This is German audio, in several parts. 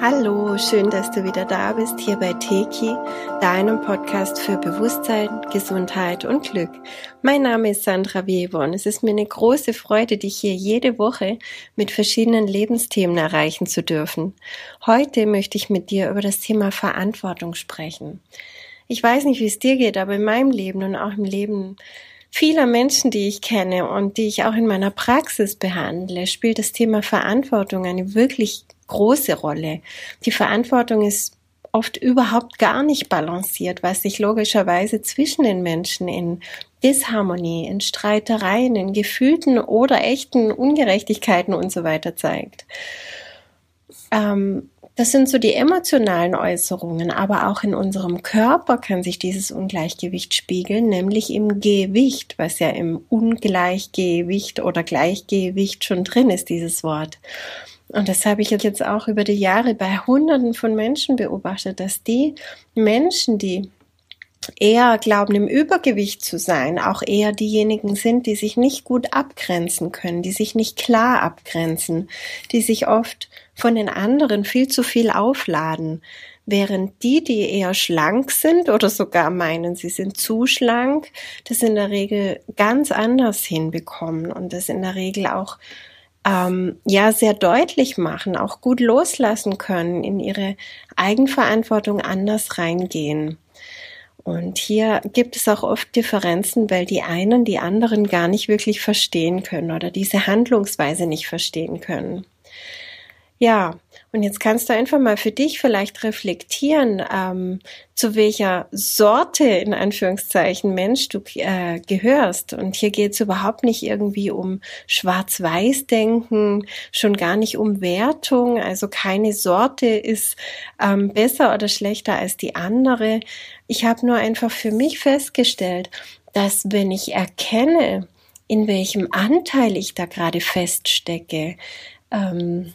Hallo, schön, dass du wieder da bist hier bei Teki, deinem Podcast für Bewusstsein, Gesundheit und Glück. Mein Name ist Sandra Weber und es ist mir eine große Freude, dich hier jede Woche mit verschiedenen Lebensthemen erreichen zu dürfen. Heute möchte ich mit dir über das Thema Verantwortung sprechen. Ich weiß nicht, wie es dir geht, aber in meinem Leben und auch im Leben vieler Menschen, die ich kenne und die ich auch in meiner Praxis behandle, spielt das Thema Verantwortung eine wirklich große Rolle. Die Verantwortung ist oft überhaupt gar nicht balanciert, was sich logischerweise zwischen den Menschen in Disharmonie, in Streitereien, in gefühlten oder echten Ungerechtigkeiten und so weiter zeigt. Ähm, das sind so die emotionalen Äußerungen, aber auch in unserem Körper kann sich dieses Ungleichgewicht spiegeln, nämlich im Gewicht, was ja im Ungleichgewicht oder Gleichgewicht schon drin ist, dieses Wort. Und das habe ich jetzt auch über die Jahre bei Hunderten von Menschen beobachtet, dass die Menschen, die eher glauben, im Übergewicht zu sein, auch eher diejenigen sind, die sich nicht gut abgrenzen können, die sich nicht klar abgrenzen, die sich oft von den anderen viel zu viel aufladen, während die, die eher schlank sind oder sogar meinen, sie sind zu schlank, das in der Regel ganz anders hinbekommen und das in der Regel auch ähm, ja sehr deutlich machen, auch gut loslassen können, in ihre Eigenverantwortung anders reingehen. Und hier gibt es auch oft Differenzen, weil die einen die anderen gar nicht wirklich verstehen können oder diese Handlungsweise nicht verstehen können. Ja, und jetzt kannst du einfach mal für dich vielleicht reflektieren, ähm, zu welcher Sorte in Anführungszeichen Mensch du äh, gehörst. Und hier geht es überhaupt nicht irgendwie um Schwarz-Weiß-Denken, schon gar nicht um Wertung. Also keine Sorte ist ähm, besser oder schlechter als die andere. Ich habe nur einfach für mich festgestellt, dass wenn ich erkenne, in welchem Anteil ich da gerade feststecke, ähm,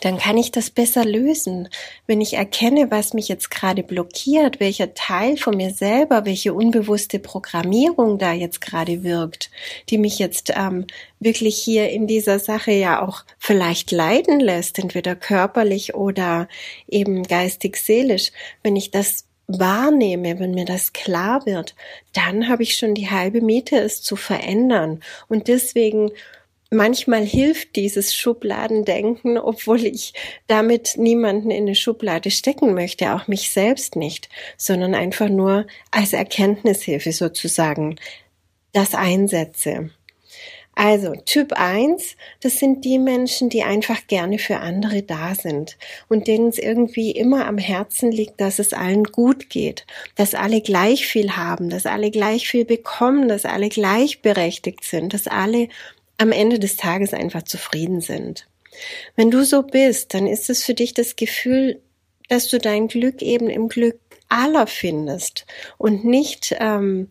dann kann ich das besser lösen. Wenn ich erkenne, was mich jetzt gerade blockiert, welcher Teil von mir selber, welche unbewusste Programmierung da jetzt gerade wirkt, die mich jetzt ähm, wirklich hier in dieser Sache ja auch vielleicht leiden lässt, entweder körperlich oder eben geistig-seelisch, wenn ich das wahrnehme, wenn mir das klar wird, dann habe ich schon die halbe Miete, es zu verändern. Und deswegen manchmal hilft dieses Schubladendenken, obwohl ich damit niemanden in eine Schublade stecken möchte, auch mich selbst nicht, sondern einfach nur als Erkenntnishilfe sozusagen das einsetze. Also Typ 1, das sind die Menschen, die einfach gerne für andere da sind und denen es irgendwie immer am Herzen liegt, dass es allen gut geht, dass alle gleich viel haben, dass alle gleich viel bekommen, dass alle gleichberechtigt sind, dass alle am Ende des Tages einfach zufrieden sind. Wenn du so bist, dann ist es für dich das Gefühl, dass du dein Glück eben im Glück aller findest und nicht ähm,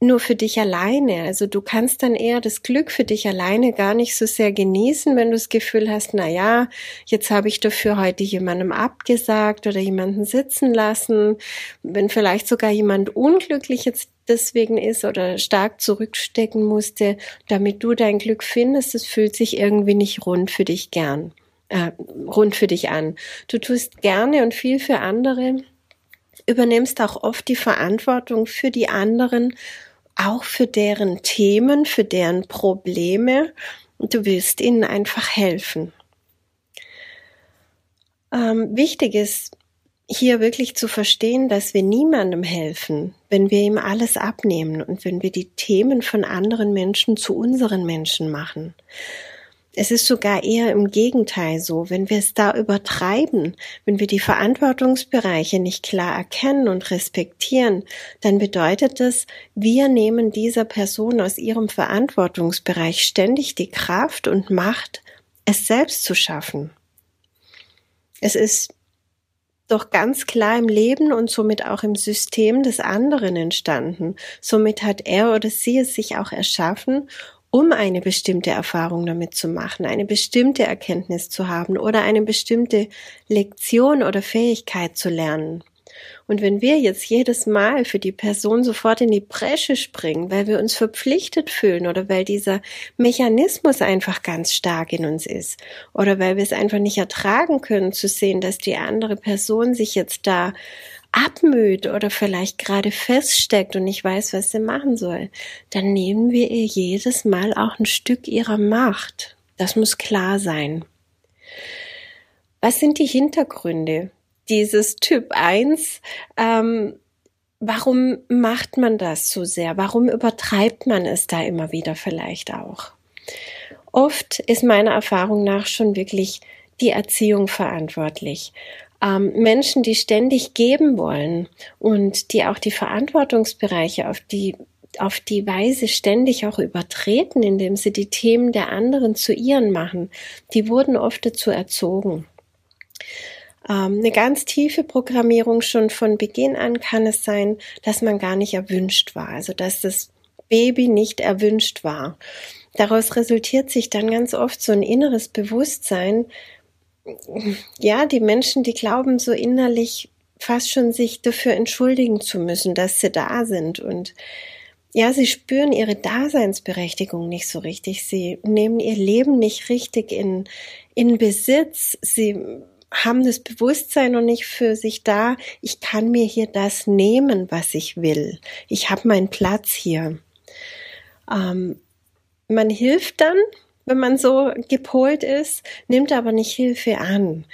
nur für dich alleine. Also du kannst dann eher das Glück für dich alleine gar nicht so sehr genießen, wenn du das Gefühl hast, na ja, jetzt habe ich dafür heute jemandem abgesagt oder jemanden sitzen lassen. Wenn vielleicht sogar jemand unglücklich jetzt deswegen ist oder stark zurückstecken musste, damit du dein Glück findest, es fühlt sich irgendwie nicht rund für dich gern, äh, rund für dich an. Du tust gerne und viel für andere, übernimmst auch oft die Verantwortung für die anderen, auch für deren Themen, für deren Probleme. Du willst ihnen einfach helfen. Ähm, wichtig ist, hier wirklich zu verstehen, dass wir niemandem helfen, wenn wir ihm alles abnehmen und wenn wir die Themen von anderen Menschen zu unseren Menschen machen. Es ist sogar eher im Gegenteil so, wenn wir es da übertreiben, wenn wir die Verantwortungsbereiche nicht klar erkennen und respektieren, dann bedeutet das, wir nehmen dieser Person aus ihrem Verantwortungsbereich ständig die Kraft und Macht, es selbst zu schaffen. Es ist doch ganz klar im Leben und somit auch im System des anderen entstanden. Somit hat er oder sie es sich auch erschaffen, um eine bestimmte Erfahrung damit zu machen, eine bestimmte Erkenntnis zu haben oder eine bestimmte Lektion oder Fähigkeit zu lernen. Und wenn wir jetzt jedes Mal für die Person sofort in die Bresche springen, weil wir uns verpflichtet fühlen oder weil dieser Mechanismus einfach ganz stark in uns ist oder weil wir es einfach nicht ertragen können zu sehen, dass die andere Person sich jetzt da abmüht oder vielleicht gerade feststeckt und nicht weiß, was sie machen soll, dann nehmen wir ihr jedes Mal auch ein Stück ihrer Macht. Das muss klar sein. Was sind die Hintergründe? Dieses Typ 1, ähm, warum macht man das so sehr? Warum übertreibt man es da immer wieder vielleicht auch? Oft ist meiner Erfahrung nach schon wirklich die Erziehung verantwortlich. Ähm, Menschen, die ständig geben wollen und die auch die Verantwortungsbereiche auf die auf die Weise ständig auch übertreten, indem sie die Themen der anderen zu ihren machen, die wurden oft dazu erzogen. Ähm, eine ganz tiefe Programmierung schon von Beginn an kann es sein, dass man gar nicht erwünscht war, also dass das Baby nicht erwünscht war. Daraus resultiert sich dann ganz oft so ein inneres Bewusstsein. Ja, die Menschen, die glauben so innerlich fast schon sich dafür entschuldigen zu müssen, dass sie da sind und ja, sie spüren ihre Daseinsberechtigung nicht so richtig. Sie nehmen ihr Leben nicht richtig in, in Besitz. Sie haben das Bewusstsein noch nicht für sich da, ich kann mir hier das nehmen, was ich will. Ich habe meinen Platz hier. Ähm, man hilft dann, wenn man so gepolt ist, nimmt aber nicht Hilfe an.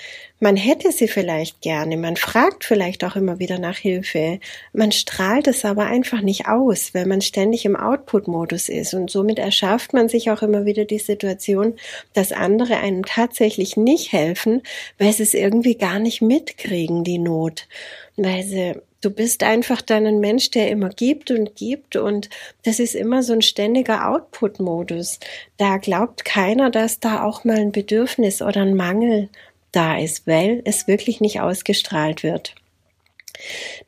Man hätte sie vielleicht gerne, man fragt vielleicht auch immer wieder nach Hilfe, man strahlt es aber einfach nicht aus, weil man ständig im Output-Modus ist. Und somit erschafft man sich auch immer wieder die Situation, dass andere einem tatsächlich nicht helfen, weil sie es irgendwie gar nicht mitkriegen, die Not, weil sie Du bist einfach dann ein Mensch, der immer gibt und gibt und das ist immer so ein ständiger Output-Modus. Da glaubt keiner, dass da auch mal ein Bedürfnis oder ein Mangel da ist, weil es wirklich nicht ausgestrahlt wird.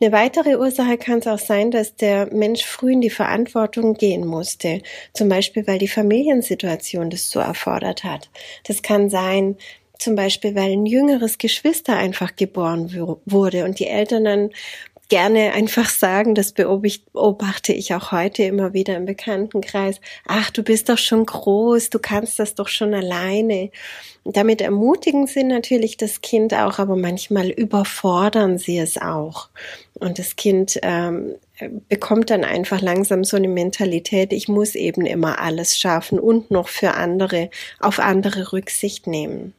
Eine weitere Ursache kann es auch sein, dass der Mensch früh in die Verantwortung gehen musste. Zum Beispiel, weil die Familiensituation das so erfordert hat. Das kann sein, zum Beispiel, weil ein jüngeres Geschwister einfach geboren wurde und die Eltern dann gerne einfach sagen, das beobachte ich auch heute immer wieder im Bekanntenkreis. Ach, du bist doch schon groß, du kannst das doch schon alleine. Damit ermutigen sie natürlich das Kind auch, aber manchmal überfordern sie es auch. Und das Kind ähm, bekommt dann einfach langsam so eine Mentalität, ich muss eben immer alles schaffen und noch für andere, auf andere Rücksicht nehmen.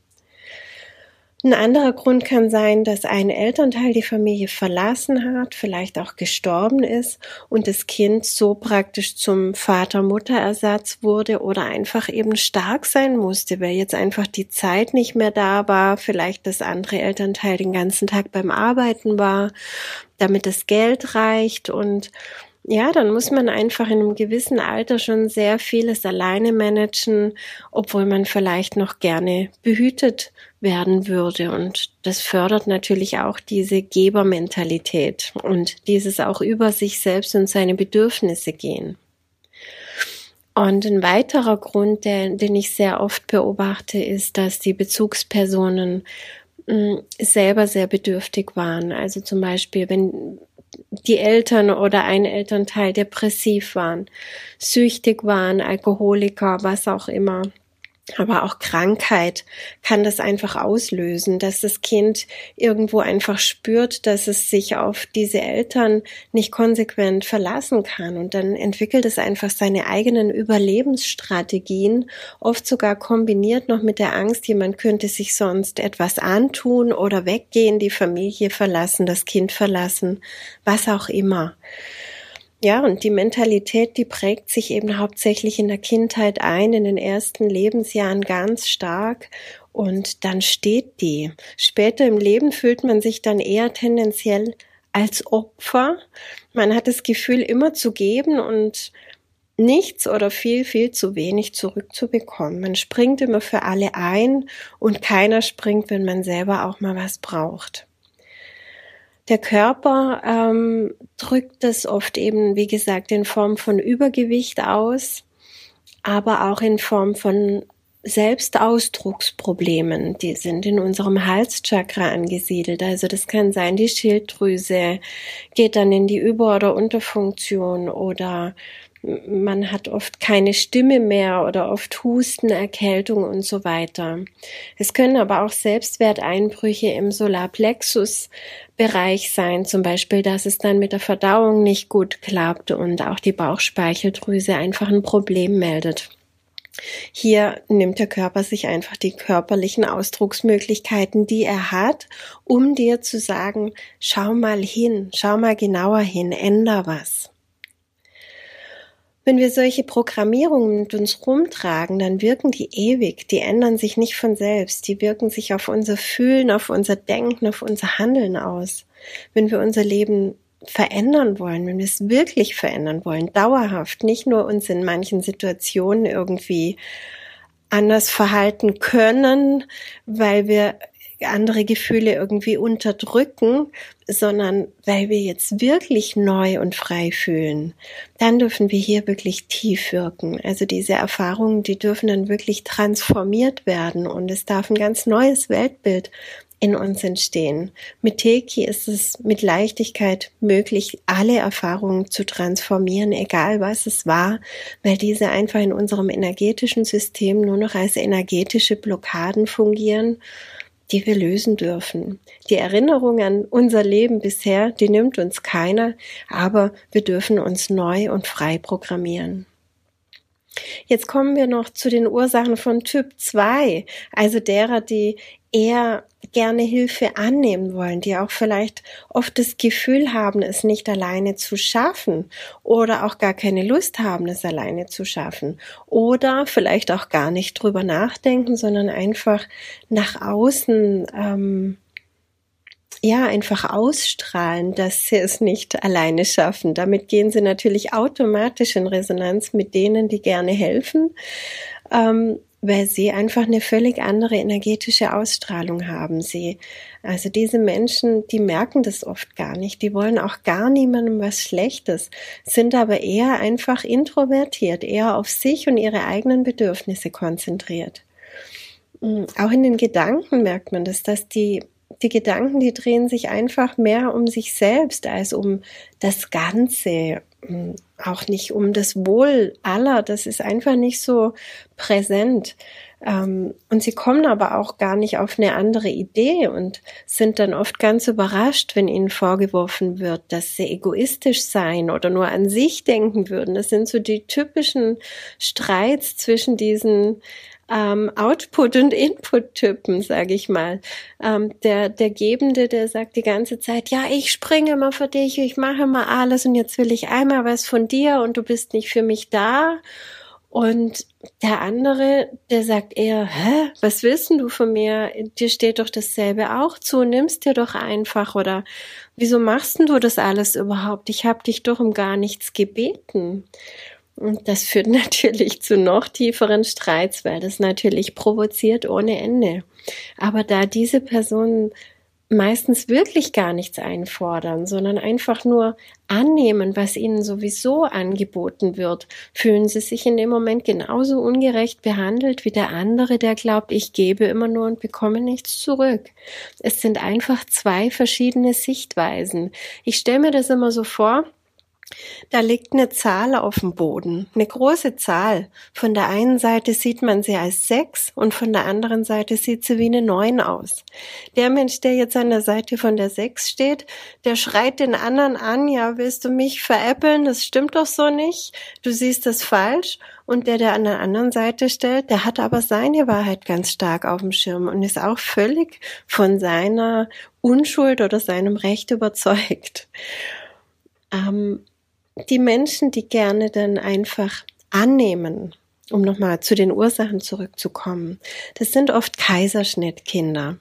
Ein anderer Grund kann sein, dass ein Elternteil die Familie verlassen hat, vielleicht auch gestorben ist und das Kind so praktisch zum Vater-Mutter-Ersatz wurde oder einfach eben stark sein musste, weil jetzt einfach die Zeit nicht mehr da war, vielleicht das andere Elternteil den ganzen Tag beim Arbeiten war, damit das Geld reicht und ja, dann muss man einfach in einem gewissen Alter schon sehr vieles alleine managen, obwohl man vielleicht noch gerne behütet werden würde. Und das fördert natürlich auch diese Gebermentalität und dieses auch über sich selbst und seine Bedürfnisse gehen. Und ein weiterer Grund, der, den ich sehr oft beobachte, ist, dass die Bezugspersonen mh, mm, selber sehr bedürftig waren. Also zum Beispiel, wenn die Eltern oder ein Elternteil depressiv waren, süchtig waren, Alkoholiker, was auch immer. Aber auch Krankheit kann das einfach auslösen, dass das Kind irgendwo einfach spürt, dass es sich auf diese Eltern nicht konsequent verlassen kann. Und dann entwickelt es einfach seine eigenen Überlebensstrategien, oft sogar kombiniert noch mit der Angst, jemand könnte sich sonst etwas antun oder weggehen, die Familie verlassen, das Kind verlassen, was auch immer. Ja, und die Mentalität, die prägt sich eben hauptsächlich in der Kindheit ein, in den ersten Lebensjahren ganz stark und dann steht die. Später im Leben fühlt man sich dann eher tendenziell als Opfer. Man hat das Gefühl, immer zu geben und nichts oder viel, viel zu wenig zurückzubekommen. Man springt immer für alle ein und keiner springt, wenn man selber auch mal was braucht. Der Körper ähm, drückt das oft eben, wie gesagt, in Form von Übergewicht aus, aber auch in Form von Selbstausdrucksproblemen, die sind in unserem Halschakra angesiedelt. Also das kann sein, die Schilddrüse geht dann in die Über- oder Unterfunktion oder man hat oft keine Stimme mehr oder oft Husten, Erkältung und so weiter. Es können aber auch Selbstwerteinbrüche im Solarplexus-Bereich sein, zum Beispiel, dass es dann mit der Verdauung nicht gut klappt und auch die Bauchspeicheldrüse einfach ein Problem meldet. Hier nimmt der Körper sich einfach die körperlichen Ausdrucksmöglichkeiten, die er hat, um dir zu sagen, schau mal hin, schau mal genauer hin, änder was. Wenn wir solche Programmierungen mit uns rumtragen, dann wirken die ewig, die ändern sich nicht von selbst, die wirken sich auf unser Fühlen, auf unser Denken, auf unser Handeln aus. Wenn wir unser Leben verändern wollen, wenn wir es wirklich verändern wollen, dauerhaft, nicht nur uns in manchen Situationen irgendwie anders verhalten können, weil wir andere Gefühle irgendwie unterdrücken, sondern weil wir jetzt wirklich neu und frei fühlen, dann dürfen wir hier wirklich tief wirken. Also diese Erfahrungen, die dürfen dann wirklich transformiert werden und es darf ein ganz neues Weltbild in uns entstehen. Mit Teki ist es mit Leichtigkeit möglich, alle Erfahrungen zu transformieren, egal was es war, weil diese einfach in unserem energetischen System nur noch als energetische Blockaden fungieren die wir lösen dürfen. Die Erinnerung an unser Leben bisher, die nimmt uns keiner, aber wir dürfen uns neu und frei programmieren. Jetzt kommen wir noch zu den Ursachen von Typ 2, also derer, die eher gerne Hilfe annehmen wollen, die auch vielleicht oft das Gefühl haben, es nicht alleine zu schaffen oder auch gar keine Lust haben, es alleine zu schaffen oder vielleicht auch gar nicht drüber nachdenken, sondern einfach nach außen ähm, ja, einfach ausstrahlen, dass sie es nicht alleine schaffen. Damit gehen sie natürlich automatisch in Resonanz mit denen, die gerne helfen, ähm, weil sie einfach eine völlig andere energetische Ausstrahlung haben. Sie, also diese Menschen, die merken das oft gar nicht. Die wollen auch gar niemandem was Schlechtes, sind aber eher einfach introvertiert, eher auf sich und ihre eigenen Bedürfnisse konzentriert. Auch in den Gedanken merkt man das, dass die die Gedanken, die drehen sich einfach mehr um sich selbst als um das Ganze, hm, auch nicht um das Wohl aller. Das ist einfach nicht so präsent. Ähm, und sie kommen aber auch gar nicht auf eine andere Idee und sind dann oft ganz überrascht, wenn ihnen vorgeworfen wird, dass sie egoistisch seien oder nur an sich denken würden. Das sind so die typischen Streits zwischen diesen ähm, Output- und Input-Typen, sage ich mal. Ähm, der, der Gebende, der sagt die ganze Zeit, ja, ich springe mal für dich, ich mache mal alles und jetzt will ich einmal was von dir und du bist nicht für mich da. Und der andere, der sagt eher, hä, was willst du von mir? Dir steht doch dasselbe auch zu, nimmst dir doch einfach oder wieso machst denn du das alles überhaupt? Ich habe dich doch um gar nichts gebeten. Und das führt natürlich zu noch tieferen Streits, weil das natürlich provoziert ohne Ende. Aber da diese Personen meistens wirklich gar nichts einfordern, sondern einfach nur annehmen, was ihnen sowieso angeboten wird, fühlen sie sich in dem Moment genauso ungerecht behandelt wie der andere, der glaubt, ich gebe immer nur und bekomme nichts zurück. Es sind einfach zwei verschiedene Sichtweisen. Ich stelle mir das immer so vor, da liegt eine Zahl auf dem Boden, eine große Zahl. Von der einen Seite sieht man sie als sechs und von der anderen Seite sieht sie wie eine neun aus. Der Mensch, der jetzt an der Seite von der sechs steht, der schreit den anderen an, ja, willst du mich veräppeln? Das stimmt doch so nicht. Du siehst das falsch. Und der, der an der anderen Seite steht, der hat aber seine Wahrheit ganz stark auf dem Schirm und ist auch völlig von seiner Unschuld oder seinem Recht überzeugt. Ähm, die Menschen, die gerne dann einfach annehmen, um nochmal zu den Ursachen zurückzukommen, das sind oft Kaiserschnittkinder.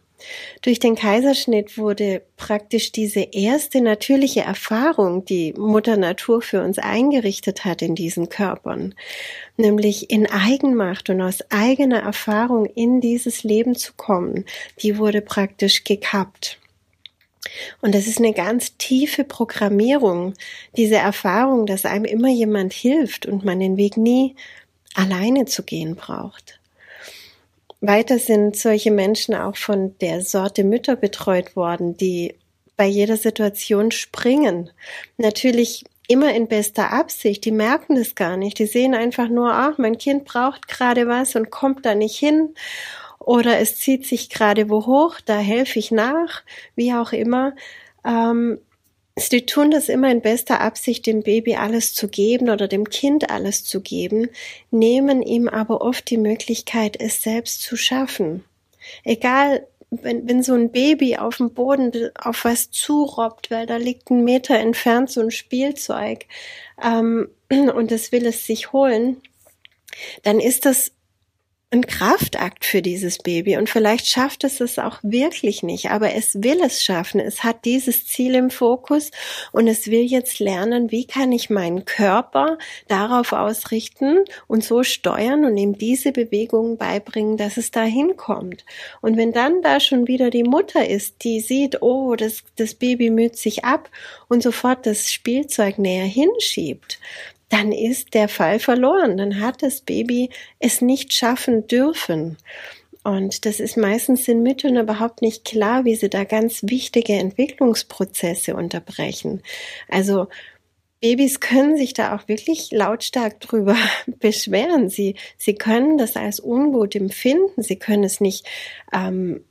Durch den Kaiserschnitt wurde praktisch diese erste natürliche Erfahrung, die Mutter Natur für uns eingerichtet hat in diesen Körpern, nämlich in Eigenmacht und aus eigener Erfahrung in dieses Leben zu kommen, die wurde praktisch gekappt. Und das ist eine ganz tiefe Programmierung, diese Erfahrung, dass einem immer jemand hilft und man den Weg nie alleine zu gehen braucht. weiter sind solche Menschen auch von der Sorte Mütter betreut worden, die bei jeder Situation springen. Natürlich immer in bester Absicht. Die merken das gar nicht. Die sehen einfach nur, ach, mein Kind braucht gerade was und kommt da nicht hin. Oder es zieht sich gerade wo hoch, da helfe ich nach, wie auch immer. Ähm, Sie tun das immer in bester Absicht, dem Baby alles zu geben oder dem Kind alles zu geben, nehmen ihm aber oft die Möglichkeit, es selbst zu schaffen. Egal, wenn, wenn so ein Baby auf dem Boden auf was zurobbt, weil da liegt ein Meter entfernt so ein Spielzeug ähm, und das will es sich holen, dann ist das ein Kraftakt für dieses Baby und vielleicht schafft es es auch wirklich nicht, aber es will es schaffen. Es hat dieses Ziel im Fokus und es will jetzt lernen, wie kann ich meinen Körper darauf ausrichten und so steuern und ihm diese Bewegungen beibringen, dass es da hinkommt. Und wenn dann da schon wieder die Mutter ist, die sieht, oh, das, das Baby müht sich ab und sofort das Spielzeug näher hinschiebt, dann ist der Fall verloren. Dann hat das Baby es nicht schaffen dürfen. Und das ist meistens den Müttern überhaupt nicht klar, wie sie da ganz wichtige Entwicklungsprozesse unterbrechen. Also Babys können sich da auch wirklich lautstark drüber beschweren. Sie, sie können das als ungut empfinden. Sie können es nicht ähm,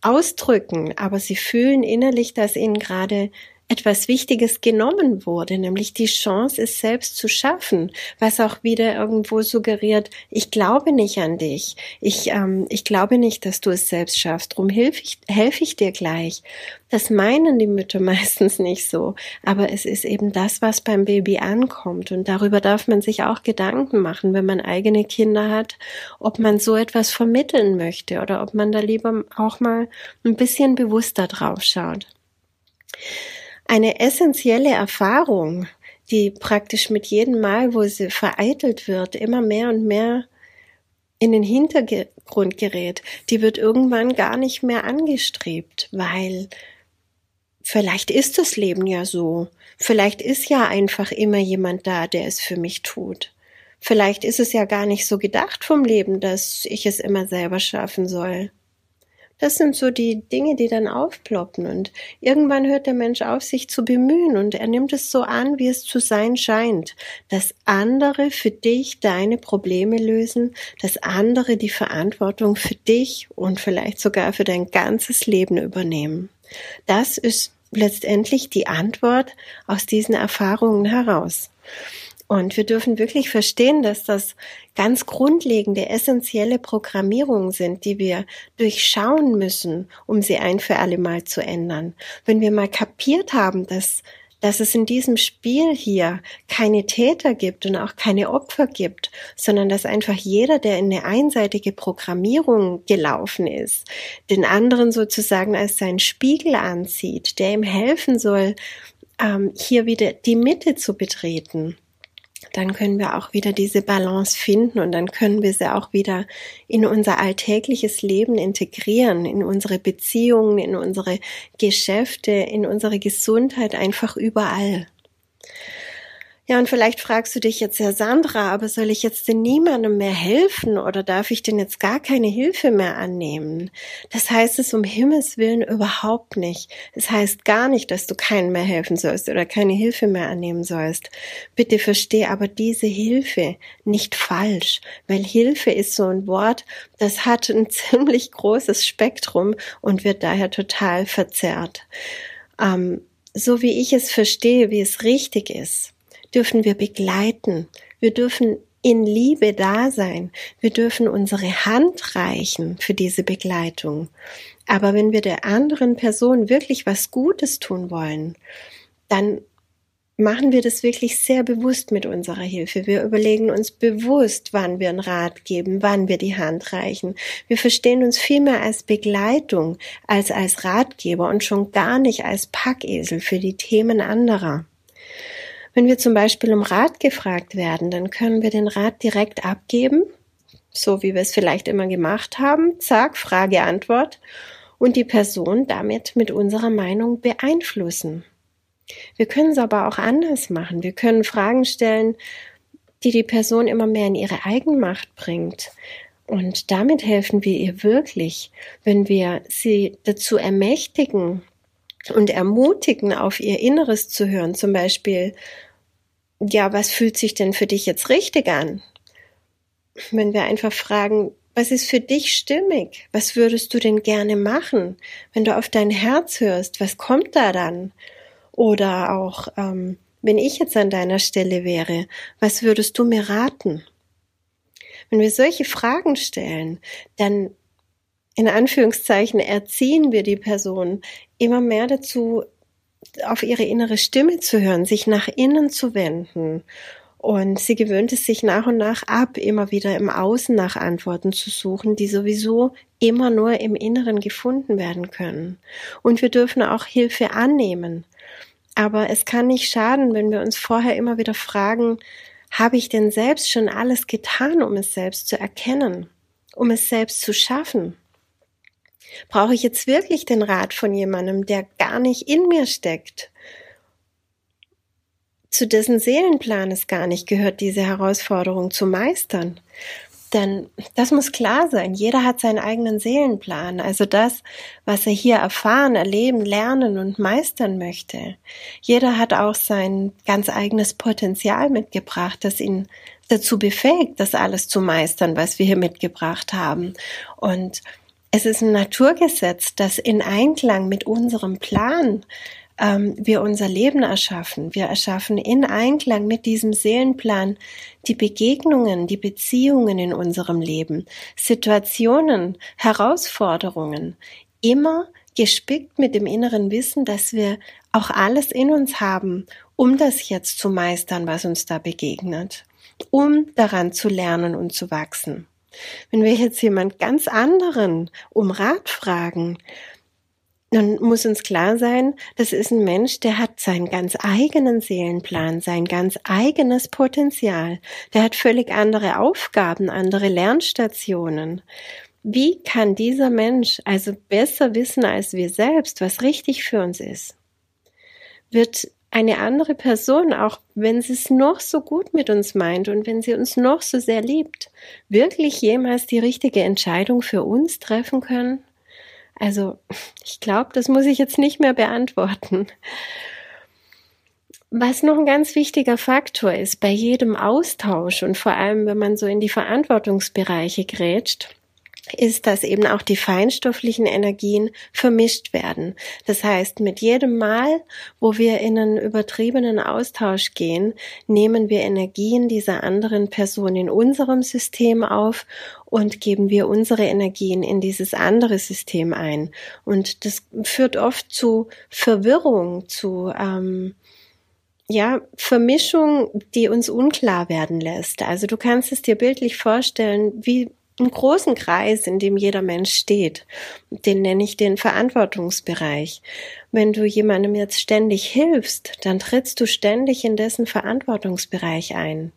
ausdrücken, aber sie fühlen innerlich, dass ihnen gerade etwas Wichtiges genommen wurde, nämlich die Chance, es selbst zu schaffen, was auch wieder irgendwo suggeriert, ich glaube nicht an dich, ich, ähm, ich glaube nicht, dass du es selbst schaffst, darum helfe ich, helfe ich dir gleich. Das meinen die Mütter meistens nicht so, aber es ist eben das, was beim Baby ankommt. Und darüber darf man sich auch Gedanken machen, wenn man eigene Kinder hat, ob man so etwas vermitteln möchte oder ob man da lieber auch mal ein bisschen bewusster drauf schaut eine essentielle Erfahrung, die praktisch mit jedem Mal, wo sie vereitelt wird, immer mehr und mehr in den Hintergrund gerät, die wird irgendwann gar nicht mehr angestrebt, weil vielleicht ist das Leben ja so. Vielleicht ist ja einfach immer jemand da, der es für mich tut. Vielleicht ist es ja gar nicht so gedacht vom Leben, dass ich es immer selber schaffen soll. Das sind so die Dinge, die dann aufploppen und irgendwann hört der Mensch auf, sich zu bemühen und er nimmt es so an, wie es zu sein scheint, dass andere für dich deine Probleme lösen, dass andere die Verantwortung für dich und vielleicht sogar für dein ganzes Leben übernehmen. Das ist letztendlich die Antwort aus diesen Erfahrungen heraus. Und wir dürfen wirklich verstehen, dass das ganz grundlegende, essentielle Programmierungen sind, die wir durchschauen müssen, um sie ein für alle Mal zu ändern. Wenn wir mal kapiert haben, dass dass es in diesem Spiel hier keine Täter gibt und auch keine Opfer gibt, sondern dass einfach jeder, der in eine einseitige Programmierung gelaufen ist, den anderen sozusagen als seinen Spiegel anzieht, der ihm helfen soll, ähm, hier wieder die Mitte zu betreten dann können wir auch wieder diese Balance finden und dann können wir sie auch wieder in unser alltägliches Leben integrieren, in unsere Beziehungen, in unsere Geschäfte, in unsere Gesundheit, einfach überall. Ja, und vielleicht fragst du dich jetzt, ja, Sandra, aber soll ich jetzt denn niemandem mehr helfen oder darf ich denn jetzt gar keine Hilfe mehr annehmen? Das heißt es um Himmels Willen überhaupt nicht. Es heißt gar nicht, dass du keinen mehr helfen sollst oder keine Hilfe mehr annehmen sollst. Bitte versteh aber diese Hilfe nicht falsch, weil Hilfe ist so ein Wort, das hat ein ziemlich großes Spektrum und wird daher total verzerrt. Ähm, so wie ich es verstehe, wie es richtig ist, dürfen wir begleiten. Wir dürfen in Liebe da sein. Wir dürfen unsere Hand reichen für diese Begleitung. Aber wenn wir der anderen Person wirklich was Gutes tun wollen, dann machen wir das wirklich sehr bewusst mit unserer Hilfe. Wir überlegen uns bewusst, wann wir einen Rat geben, wann wir die Hand reichen. Wir verstehen uns vielmehr als Begleitung als als Ratgeber und schon gar nicht als Packesel für die Themen anderer. Wenn wir zum Beispiel um Rat gefragt werden, dann können wir den Rat direkt abgeben, so wie wir es vielleicht immer gemacht haben. Zack, Frage, Antwort. Und die Person damit mit unserer Meinung beeinflussen. Wir können es aber auch anders machen. Wir können Fragen stellen, die die Person immer mehr in ihre Eigenmacht bringt Und damit helfen wir ihr wirklich, wenn wir sie dazu ermächtigen und ermutigen, auf ihr Inneres zu hören. Zum Beispiel, ja, was fühlt sich denn für dich jetzt richtig an? Wenn wir einfach fragen, was ist für dich stimmig? Was würdest du denn gerne machen? Wenn du auf dein Herz hörst, was kommt da dann? Oder auch, ähm, wenn ich jetzt an deiner Stelle wäre, was würdest du mir raten? Wenn wir solche Fragen stellen, dann in Anführungszeichen erziehen wir die Person immer mehr dazu, auf ihre innere Stimme zu hören, sich nach innen zu wenden. Und sie gewöhnt es sich nach und nach ab, immer wieder im Außen nach Antworten zu suchen, die sowieso immer nur im Inneren gefunden werden können. Und wir dürfen auch Hilfe annehmen. Aber es kann nicht schaden, wenn wir uns vorher immer wieder fragen, habe ich denn selbst schon alles getan, um es selbst zu erkennen, um es selbst zu schaffen? Brauche ich jetzt wirklich den Rat von jemandem, der gar nicht in mir steckt? Zu dessen Seelenplan es gar nicht gehört, diese Herausforderung zu meistern. Denn das muss klar sein. Jeder hat seinen eigenen Seelenplan. Also das, was er hier erfahren, erleben, lernen und meistern möchte. Jeder hat auch sein ganz eigenes Potenzial mitgebracht, das ihn dazu befähigt, das alles zu meistern, was wir hier mitgebracht haben. Und es ist ein Naturgesetz, dass in Einklang mit unserem Plan ähm, wir unser Leben erschaffen. Wir erschaffen in Einklang mit diesem Seelenplan die Begegnungen, die Beziehungen in unserem Leben, Situationen, Herausforderungen, immer gespickt mit dem inneren Wissen, dass wir auch alles in uns haben, um das jetzt zu meistern, was uns da begegnet, um daran zu lernen und zu wachsen. Wenn wir jetzt jemand ganz anderen um Rat fragen, dann muss uns klar sein, das ist ein Mensch, der hat seinen ganz eigenen Seelenplan, sein ganz eigenes Potenzial. Der hat völlig andere Aufgaben, andere Lernstationen. Wie kann dieser Mensch also besser wissen als wir selbst, was richtig für uns ist? Wird eine andere Person, auch wenn sie es noch so gut mit uns meint und wenn sie uns noch so sehr liebt, wirklich jemals die richtige Entscheidung für uns treffen können? Also, ich glaube, das muss ich jetzt nicht mehr beantworten. Was noch ein ganz wichtiger Faktor ist bei jedem Austausch und vor allem, wenn man so in die Verantwortungsbereiche grätscht, ist, dass eben auch die feinstofflichen Energien vermischt werden. Das heißt, mit jedem Mal, wo wir in einen übertriebenen Austausch gehen, nehmen wir Energien dieser anderen Person in unserem System auf und geben wir unsere Energien in dieses andere System ein. Und das führt oft zu Verwirrung, zu ähm, ja, Vermischung, die uns unklar werden lässt. Also du kannst es dir bildlich vorstellen, wie einen großen Kreis, in dem jeder Mensch steht. Den nenne ich den Verantwortungsbereich. Wenn du jemandem jetzt ständig hilfst, dann trittst du ständig in dessen Verantwortungsbereich ein.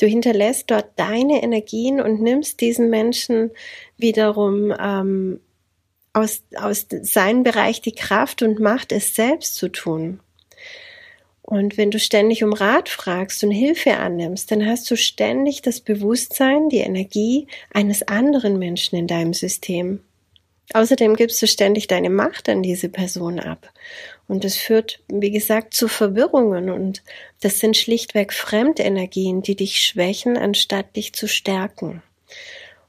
Du hinterlässt dort deine Energien und nimmst diesen Menschen wiederum ähm, aus, aus seinem Bereich die Kraft und Macht, es selbst zu tun. Und wenn du ständig um Rat fragst und Hilfe annimmst, dann hast du ständig das Bewusstsein, die Energie eines anderen Menschen in deinem System. Außerdem gibst du ständig deine Macht an diese Person ab. Und das führt, wie gesagt, zu Verwirrungen und das sind schlichtweg Fremdenergien, die dich schwächen, anstatt dich zu stärken.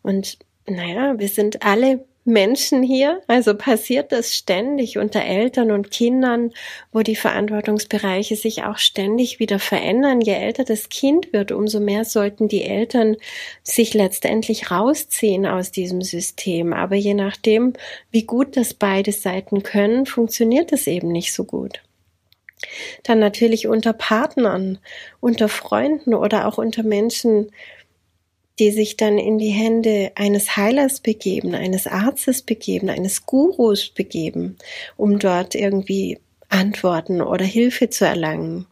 Und naja, wir sind alle Menschen hier? Also passiert das ständig unter Eltern und Kindern, wo die Verantwortungsbereiche sich auch ständig wieder verändern. Je älter das Kind wird, umso mehr sollten die Eltern sich letztendlich rausziehen aus diesem System. Aber je nachdem, wie gut das beide Seiten können, funktioniert es eben nicht so gut. Dann natürlich unter Partnern, unter Freunden oder auch unter Menschen, die sich dann in die Hände eines Heilers begeben, eines Arztes begeben, eines Gurus begeben, um dort irgendwie Antworten oder Hilfe zu erlangen.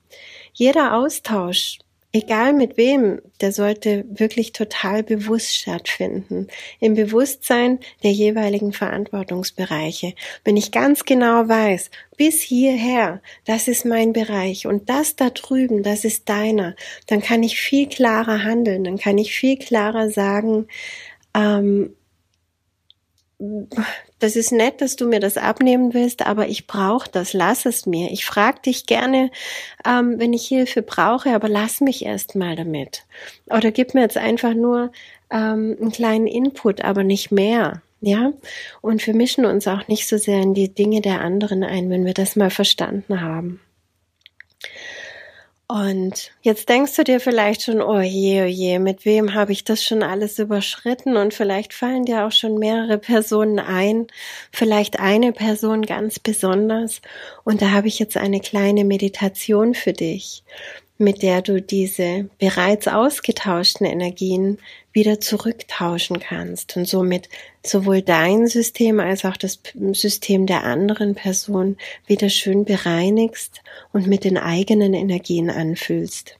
Jeder Austausch egal mit wem, der sollte wirklich total bewusst stattfinden. Im Bewusstsein der jeweiligen Verantwortungsbereiche. Wenn ich ganz genau weiß, bis hierher, das ist mein Bereich und das da drüben, das ist deiner, dann kann ich viel klarer handeln, dann kann ich viel klarer sagen, ähm, das ist nett, dass du mir das abnehmen willst, aber ich brauche das, lass es mir. Ich frage dich gerne, ähm, wenn ich Hilfe brauche, aber lass mich erst mal damit. Oder gib mir jetzt einfach nur ähm, einen kleinen Input, aber nicht mehr. Ja, und wir mischen uns auch nicht so sehr in die Dinge der anderen ein, wenn wir das mal verstanden haben. Und jetzt denkst du dir vielleicht schon, oh je, oh je, mit wem habe ich das schon alles überschritten? Und vielleicht fallen dir auch schon mehrere Personen ein, vielleicht eine Person ganz besonders. Und da habe ich jetzt eine kleine Meditation für dich mit der du diese bereits ausgetauschten Energien wieder zurücktauschen kannst und somit sowohl dein System als auch das System der anderen Person wieder schön bereinigst und mit den eigenen Energien anfühlst.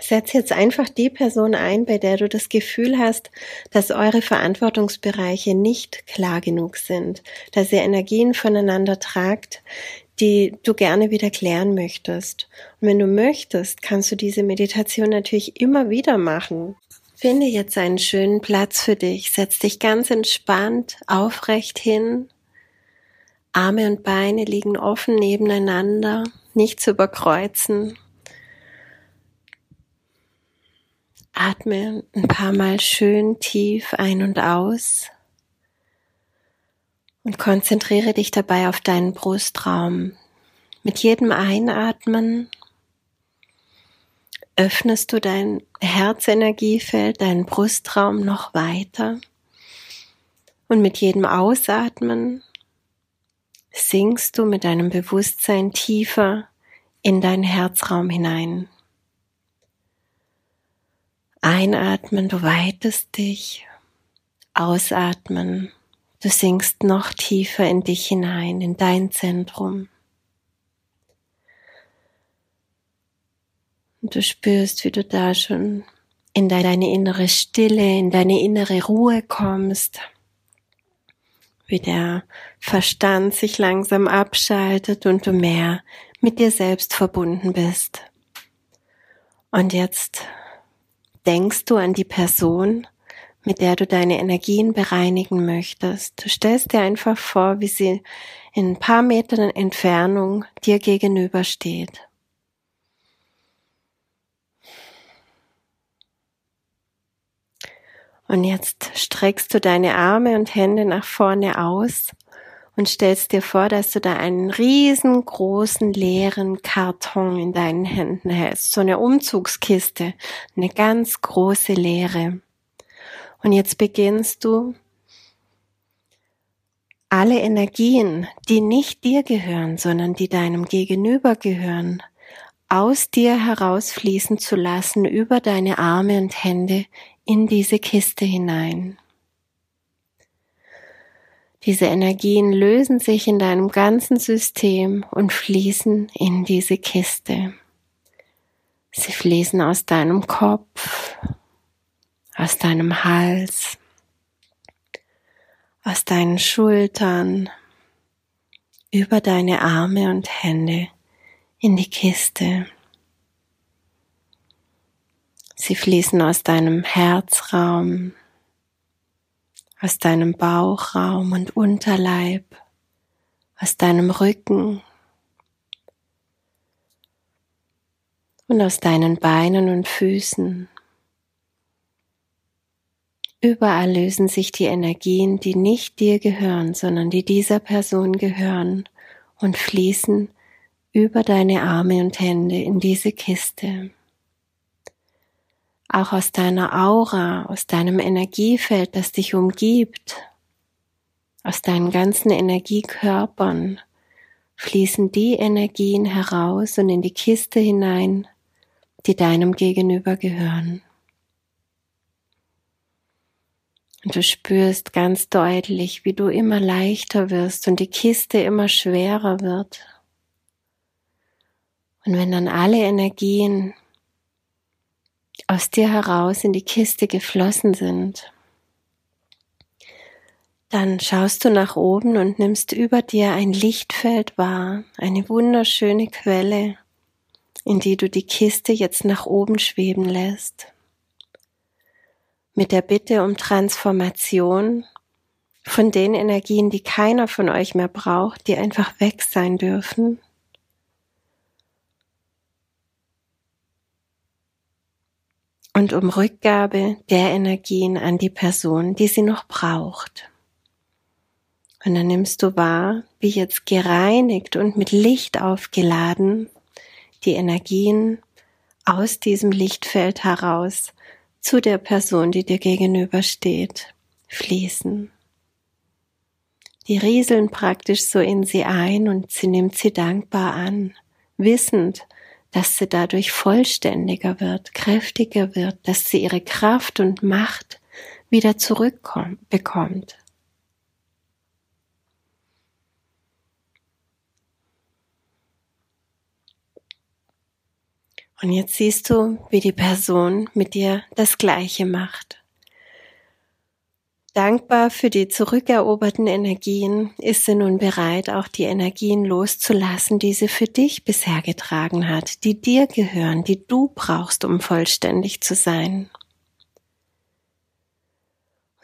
Setz jetzt einfach die Person ein, bei der du das Gefühl hast, dass eure Verantwortungsbereiche nicht klar genug sind, dass ihr Energien voneinander tragt, die du gerne wieder klären möchtest. Und wenn du möchtest, kannst du diese Meditation natürlich immer wieder machen. Finde jetzt einen schönen Platz für dich. Setz dich ganz entspannt aufrecht hin. Arme und Beine liegen offen nebeneinander, nicht zu überkreuzen. Atme ein paar Mal schön tief ein und aus. Und konzentriere dich dabei auf deinen Brustraum. Mit jedem Einatmen öffnest du dein Herzenergiefeld, deinen Brustraum noch weiter. Und mit jedem Ausatmen sinkst du mit deinem Bewusstsein tiefer in deinen Herzraum hinein. Einatmen, du weitest dich. Ausatmen, Du sinkst noch tiefer in dich hinein, in dein Zentrum. Und du spürst, wie du da schon in deine innere Stille, in deine innere Ruhe kommst, wie der Verstand sich langsam abschaltet und du mehr mit dir selbst verbunden bist. Und jetzt denkst du an die Person, mit der du deine Energien bereinigen möchtest. Du stellst dir einfach vor, wie sie in ein paar Metern Entfernung dir gegenübersteht. Und jetzt streckst du deine Arme und Hände nach vorne aus und stellst dir vor, dass du da einen riesengroßen leeren Karton in deinen Händen hältst. So eine Umzugskiste, eine ganz große leere. Und jetzt beginnst du alle Energien, die nicht dir gehören, sondern die deinem Gegenüber gehören, aus dir herausfließen zu lassen über deine Arme und Hände in diese Kiste hinein. Diese Energien lösen sich in deinem ganzen System und fließen in diese Kiste. Sie fließen aus deinem Kopf, aus deinem Hals, aus deinen Schultern, über deine Arme und Hände in die Kiste. Sie fließen aus deinem Herzraum, aus deinem Bauchraum und Unterleib, aus deinem Rücken und aus deinen Beinen und Füßen. Überall lösen sich die Energien, die nicht dir gehören, sondern die dieser Person gehören und fließen über deine Arme und Hände in diese Kiste. Auch aus deiner Aura, aus deinem Energiefeld, das dich umgibt, aus deinen ganzen Energiekörpern fließen die Energien heraus und in die Kiste hinein, die deinem Gegenüber gehören. Und du spürst ganz deutlich, wie du immer leichter wirst und die Kiste immer schwerer wird. Und wenn dann alle Energien aus dir heraus in die Kiste geflossen sind, dann schaust du nach oben und nimmst über dir ein Lichtfeld wahr, eine wunderschöne Quelle, in die du die Kiste jetzt nach oben schweben lässt mit der Bitte um Transformation von den Energien, die keiner von euch mehr braucht, die einfach weg sein dürfen. Und um Rückgabe der Energien an die Person, die sie noch braucht. Und dann nimmst du wahr, wie jetzt gereinigt und mit Licht aufgeladen die Energien aus diesem Lichtfeld heraus zu der Person, die dir gegenübersteht, fließen. Die rieseln praktisch so in sie ein und sie nimmt sie dankbar an, wissend, dass sie dadurch vollständiger wird, kräftiger wird, dass sie ihre Kraft und Macht wieder zurückbekommt. Und jetzt siehst du, wie die Person mit dir das Gleiche macht. Dankbar für die zurückeroberten Energien ist sie nun bereit, auch die Energien loszulassen, die sie für dich bisher getragen hat, die dir gehören, die du brauchst, um vollständig zu sein.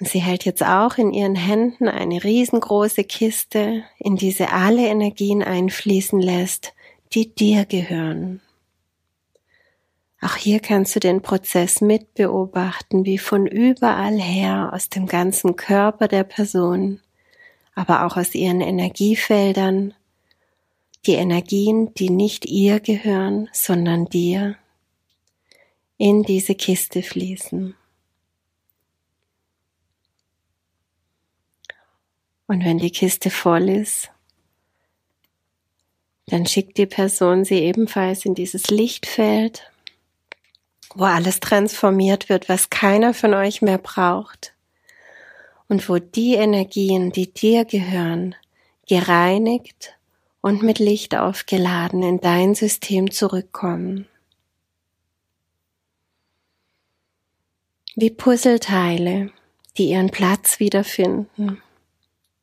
Und sie hält jetzt auch in ihren Händen eine riesengroße Kiste, in die sie alle Energien einfließen lässt, die dir gehören. Auch hier kannst du den Prozess mitbeobachten, wie von überall her aus dem ganzen Körper der Person, aber auch aus ihren Energiefeldern, die Energien, die nicht ihr gehören, sondern dir, in diese Kiste fließen. Und wenn die Kiste voll ist, dann schickt die Person sie ebenfalls in dieses Lichtfeld wo alles transformiert wird, was keiner von euch mehr braucht und wo die Energien, die dir gehören, gereinigt und mit Licht aufgeladen in dein System zurückkommen. Wie Puzzleteile, die ihren Platz wiederfinden,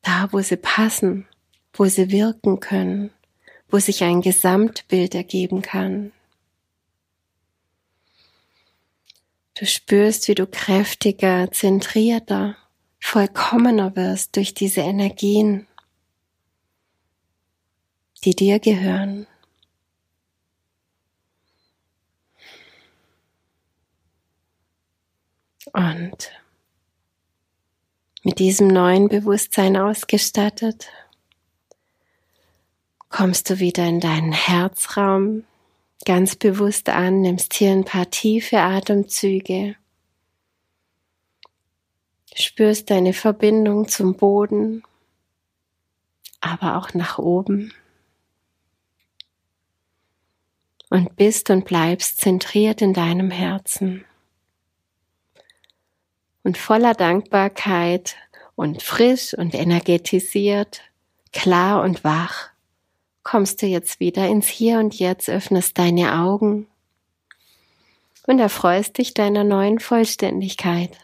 da wo sie passen, wo sie wirken können, wo sich ein Gesamtbild ergeben kann. Du spürst, wie du kräftiger, zentrierter, vollkommener wirst durch diese Energien, die dir gehören. Und mit diesem neuen Bewusstsein ausgestattet, kommst du wieder in deinen Herzraum, ganz bewusst an, nimmst hier ein paar tiefe Atemzüge, spürst deine Verbindung zum Boden, aber auch nach oben. Und bist und bleibst zentriert in deinem Herzen. Und voller Dankbarkeit und frisch und energetisiert, klar und wach kommst du jetzt wieder ins Hier und Jetzt, öffnest deine Augen und erfreust dich deiner neuen Vollständigkeit.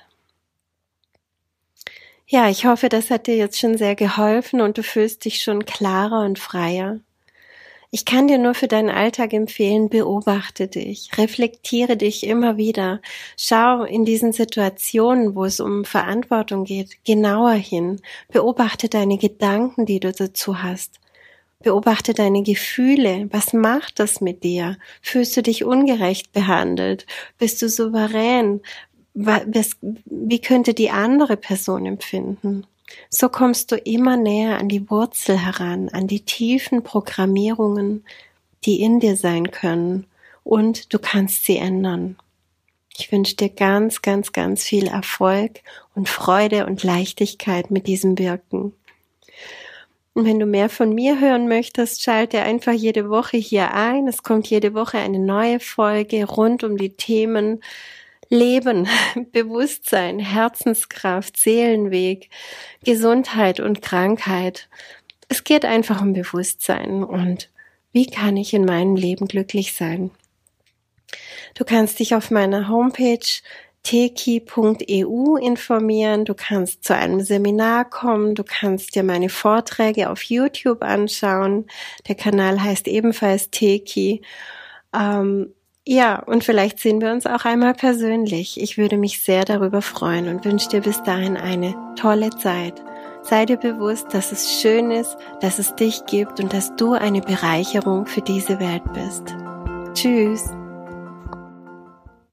Ja, ich hoffe, das hat dir jetzt schon sehr geholfen und du fühlst dich schon klarer und freier. Ich kann dir nur für deinen Alltag empfehlen, beobachte dich, reflektiere dich immer wieder, schau in diesen Situationen, wo es um Verantwortung geht, genauer hin, beobachte deine Gedanken, die du dazu hast Beobachte deine Gefühle. Was macht das mit dir? Fühlst du dich ungerecht behandelt? Bist du souverän? Wie könnte die andere Person empfinden? So kommst du immer näher an die Wurzel heran, an die tiefen Programmierungen, die in dir sein können. Und du kannst sie ändern. Ich wünsche dir ganz, ganz, ganz viel Erfolg und Freude und Leichtigkeit mit diesem Wirken. Und wenn du mehr von mir hören möchtest, schalte einfach jede Woche hier ein. Es kommt jede Woche eine neue Folge rund um die Themen Leben, Bewusstsein, Herzenskraft, Seelenweg, Gesundheit und Krankheit. Es geht einfach um Bewusstsein und wie kann ich in meinem Leben glücklich sein? Du kannst dich auf meiner Homepage teki.eu informieren, du kannst zu einem Seminar kommen, du kannst dir meine Vorträge auf YouTube anschauen. Der Kanal heißt ebenfalls Teki. Ähm, Ja, und vielleicht sehen wir uns auch einmal persönlich. Ich würde mich sehr darüber freuen und wünsche dir bis dahin eine tolle Zeit. Sei dir bewusst, dass es schön ist, dass es dich gibt und dass du eine Bereicherung für diese Welt bist. Tschüss.